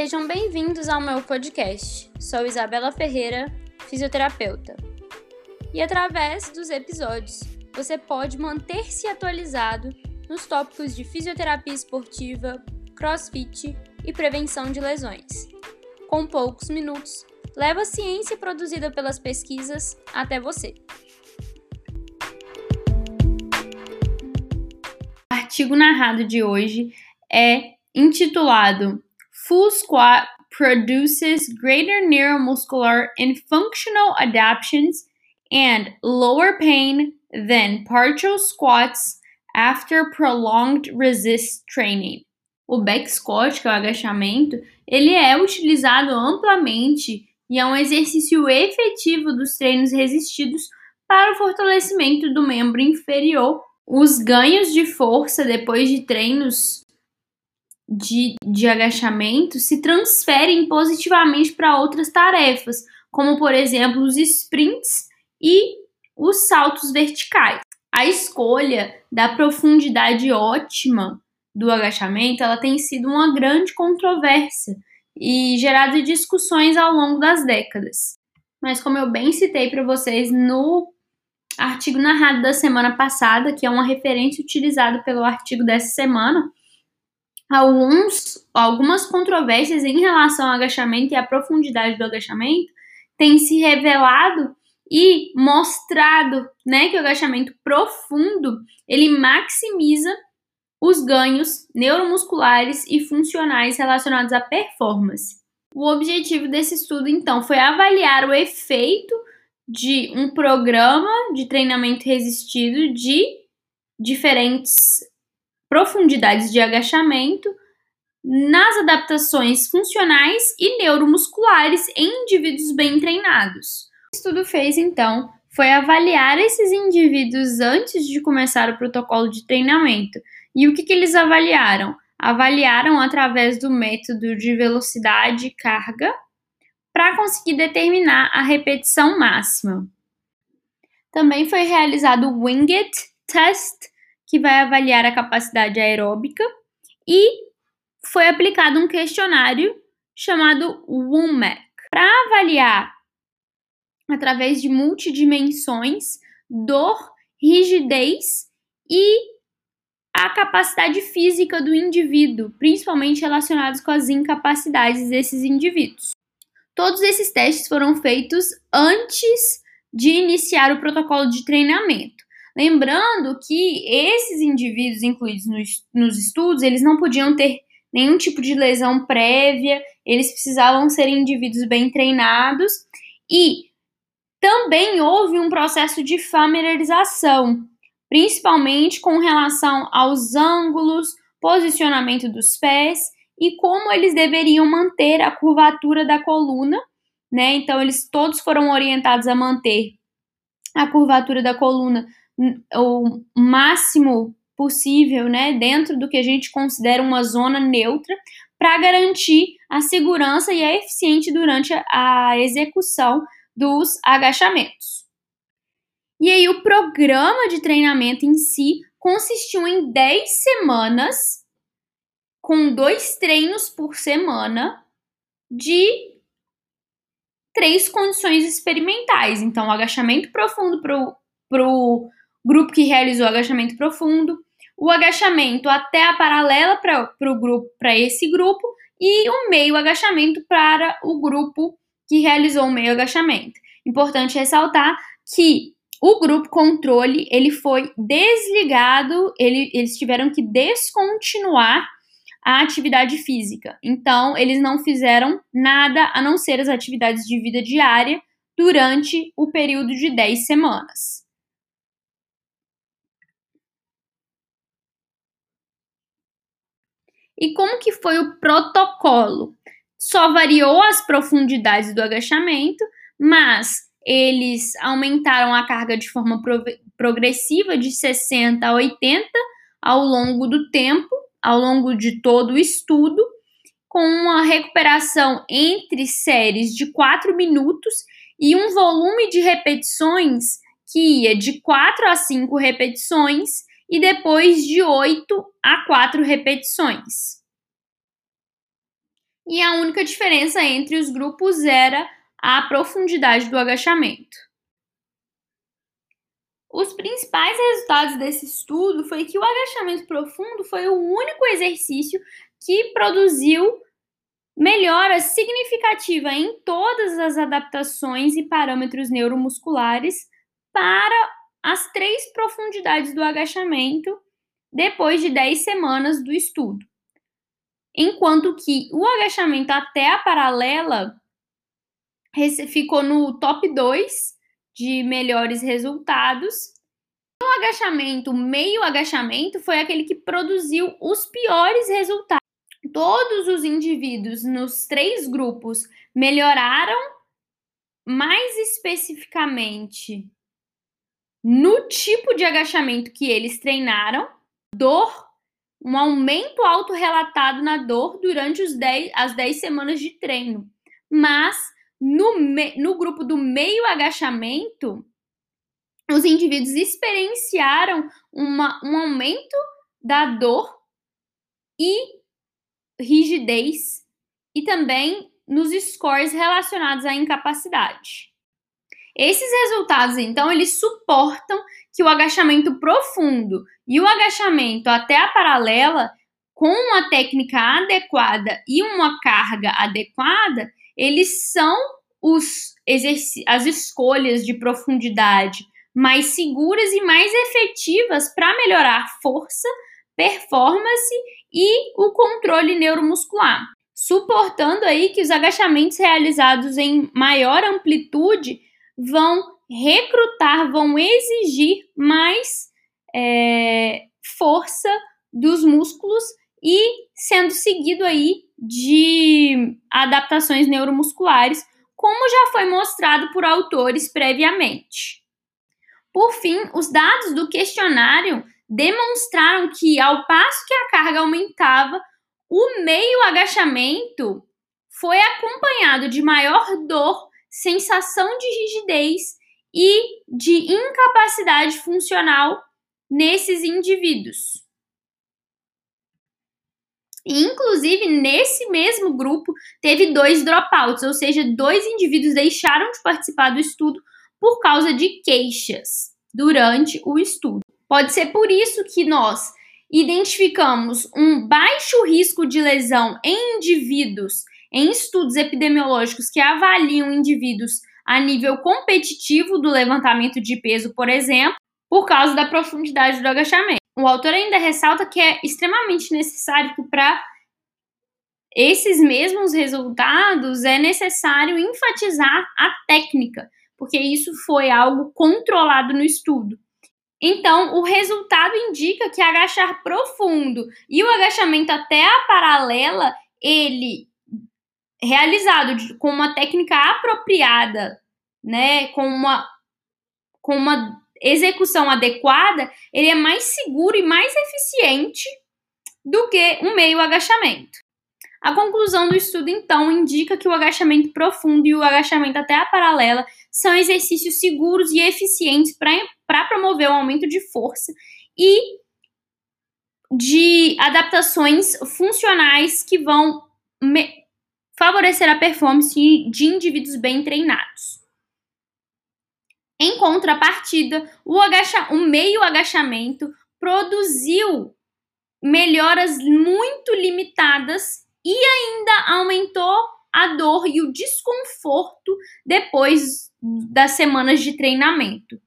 Sejam bem-vindos ao meu podcast. Sou Isabela Ferreira, fisioterapeuta. E através dos episódios, você pode manter-se atualizado nos tópicos de fisioterapia esportiva, crossfit e prevenção de lesões. Com poucos minutos, leva a ciência produzida pelas pesquisas até você. O artigo narrado de hoje é intitulado Full Squat Produces Greater Neuromuscular and Functional Adaptations and Lower Pain Than Partial Squats After Prolonged Resist Training. O back squat, que é o agachamento, ele é utilizado amplamente e é um exercício efetivo dos treinos resistidos para o fortalecimento do membro inferior. Os ganhos de força depois de treinos de, de agachamento se transferem positivamente para outras tarefas, como por exemplo os sprints e os saltos verticais. A escolha da profundidade ótima do agachamento ela tem sido uma grande controvérsia e gerado discussões ao longo das décadas. Mas como eu bem citei para vocês no artigo narrado da semana passada, que é uma referência utilizada pelo artigo dessa semana, alguns, algumas controvérsias em relação ao agachamento e à profundidade do agachamento têm se revelado e mostrado, né, que o agachamento profundo ele maximiza os ganhos neuromusculares e funcionais relacionados à performance. O objetivo desse estudo, então, foi avaliar o efeito de um programa de treinamento resistido de diferentes profundidades de agachamento nas adaptações funcionais e neuromusculares em indivíduos bem treinados. O estudo fez, então, foi avaliar esses indivíduos antes de começar o protocolo de treinamento. E o que, que eles avaliaram? Avaliaram através do método de velocidade e carga para conseguir determinar a repetição máxima. Também foi realizado o Winged Test, que vai avaliar a capacidade aeróbica, e foi aplicado um questionário chamado WOMAC para avaliar através de multidimensões dor, rigidez e a capacidade física do indivíduo, principalmente relacionados com as incapacidades desses indivíduos. Todos esses testes foram feitos antes de iniciar o protocolo de treinamento. Lembrando que esses indivíduos incluídos nos, nos estudos, eles não podiam ter nenhum tipo de lesão prévia, eles precisavam ser indivíduos bem treinados e também houve um processo de familiarização, principalmente com relação aos ângulos, posicionamento dos pés e como eles deveriam manter a curvatura da coluna, né? Então eles todos foram orientados a manter a curvatura da coluna o máximo possível, né, dentro do que a gente considera uma zona neutra, para garantir a segurança e a eficiente durante a execução dos agachamentos. E aí o programa de treinamento em si consistiu em 10 semanas com dois treinos por semana de três condições experimentais. Então, agachamento profundo para o grupo que realizou agachamento profundo, o agachamento até a paralela para o grupo, para esse grupo, e o meio agachamento para o grupo que realizou o meio agachamento. Importante ressaltar que o grupo controle ele foi desligado, ele, eles tiveram que descontinuar a atividade física. Então, eles não fizeram nada a não ser as atividades de vida diária durante o período de 10 semanas. E como que foi o protocolo? Só variou as profundidades do agachamento, mas eles aumentaram a carga de forma pro progressiva de 60 a 80 ao longo do tempo, ao longo de todo o estudo, com uma recuperação entre séries de 4 minutos e um volume de repetições que ia de 4 a 5 repetições e depois de 8 a 4 repetições. e a única diferença entre os grupos era a profundidade do agachamento. Os principais resultados desse estudo foi que o agachamento profundo foi o único exercício que produziu melhora significativa em todas as adaptações e parâmetros neuromusculares para três profundidades do agachamento depois de 10 semanas do estudo. Enquanto que o agachamento até a paralela ficou no top 2 de melhores resultados. O agachamento, meio agachamento, foi aquele que produziu os piores resultados. Todos os indivíduos nos três grupos melhoraram mais especificamente no tipo de agachamento que eles treinaram, dor, um aumento autorrelatado na dor durante os 10, as 10 semanas de treino. Mas no, me, no grupo do meio agachamento, os indivíduos experienciaram uma, um aumento da dor e rigidez e também nos scores relacionados à incapacidade. Esses resultados, então, eles suportam que o agachamento profundo e o agachamento até a paralela, com uma técnica adequada e uma carga adequada, eles são os as escolhas de profundidade mais seguras e mais efetivas para melhorar força, performance e o controle neuromuscular, suportando aí que os agachamentos realizados em maior amplitude vão recrutar, vão exigir mais é, força dos músculos e sendo seguido aí de adaptações neuromusculares, como já foi mostrado por autores previamente. Por fim, os dados do questionário demonstraram que, ao passo que a carga aumentava, o meio agachamento foi acompanhado de maior dor, sensação de rigidez e de incapacidade funcional nesses indivíduos. Inclusive, nesse mesmo grupo, teve dois dropouts, ou seja, dois indivíduos deixaram de participar do estudo por causa de queixas durante o estudo. Pode ser por isso que nós identificamos um baixo risco de lesão em indivíduos em estudos epidemiológicos que avaliam indivíduos a nível competitivo do levantamento de peso, por exemplo, por causa da profundidade do agachamento. O autor ainda ressalta que é extremamente necessário que para esses mesmos resultados é necessário enfatizar a técnica, porque isso foi algo controlado no estudo. Então, o resultado indica que agachar profundo e o agachamento até a paralela, ele realizado com uma técnica apropriada, né, com uma com uma execução adequada, ele é mais seguro e mais eficiente do que um meio agachamento. A conclusão do estudo, então, indica que o agachamento profundo e o agachamento até a paralela são exercícios seguros e eficientes para promover o aumento de força e de adaptações funcionais que vão favorecer a performance de indivíduos bem treinados. Em contrapartida, o, agacha, o meio agachamento produziu melhoras muito limitadas e ainda aumentou a dor e o desconforto depois das semanas de treinamento.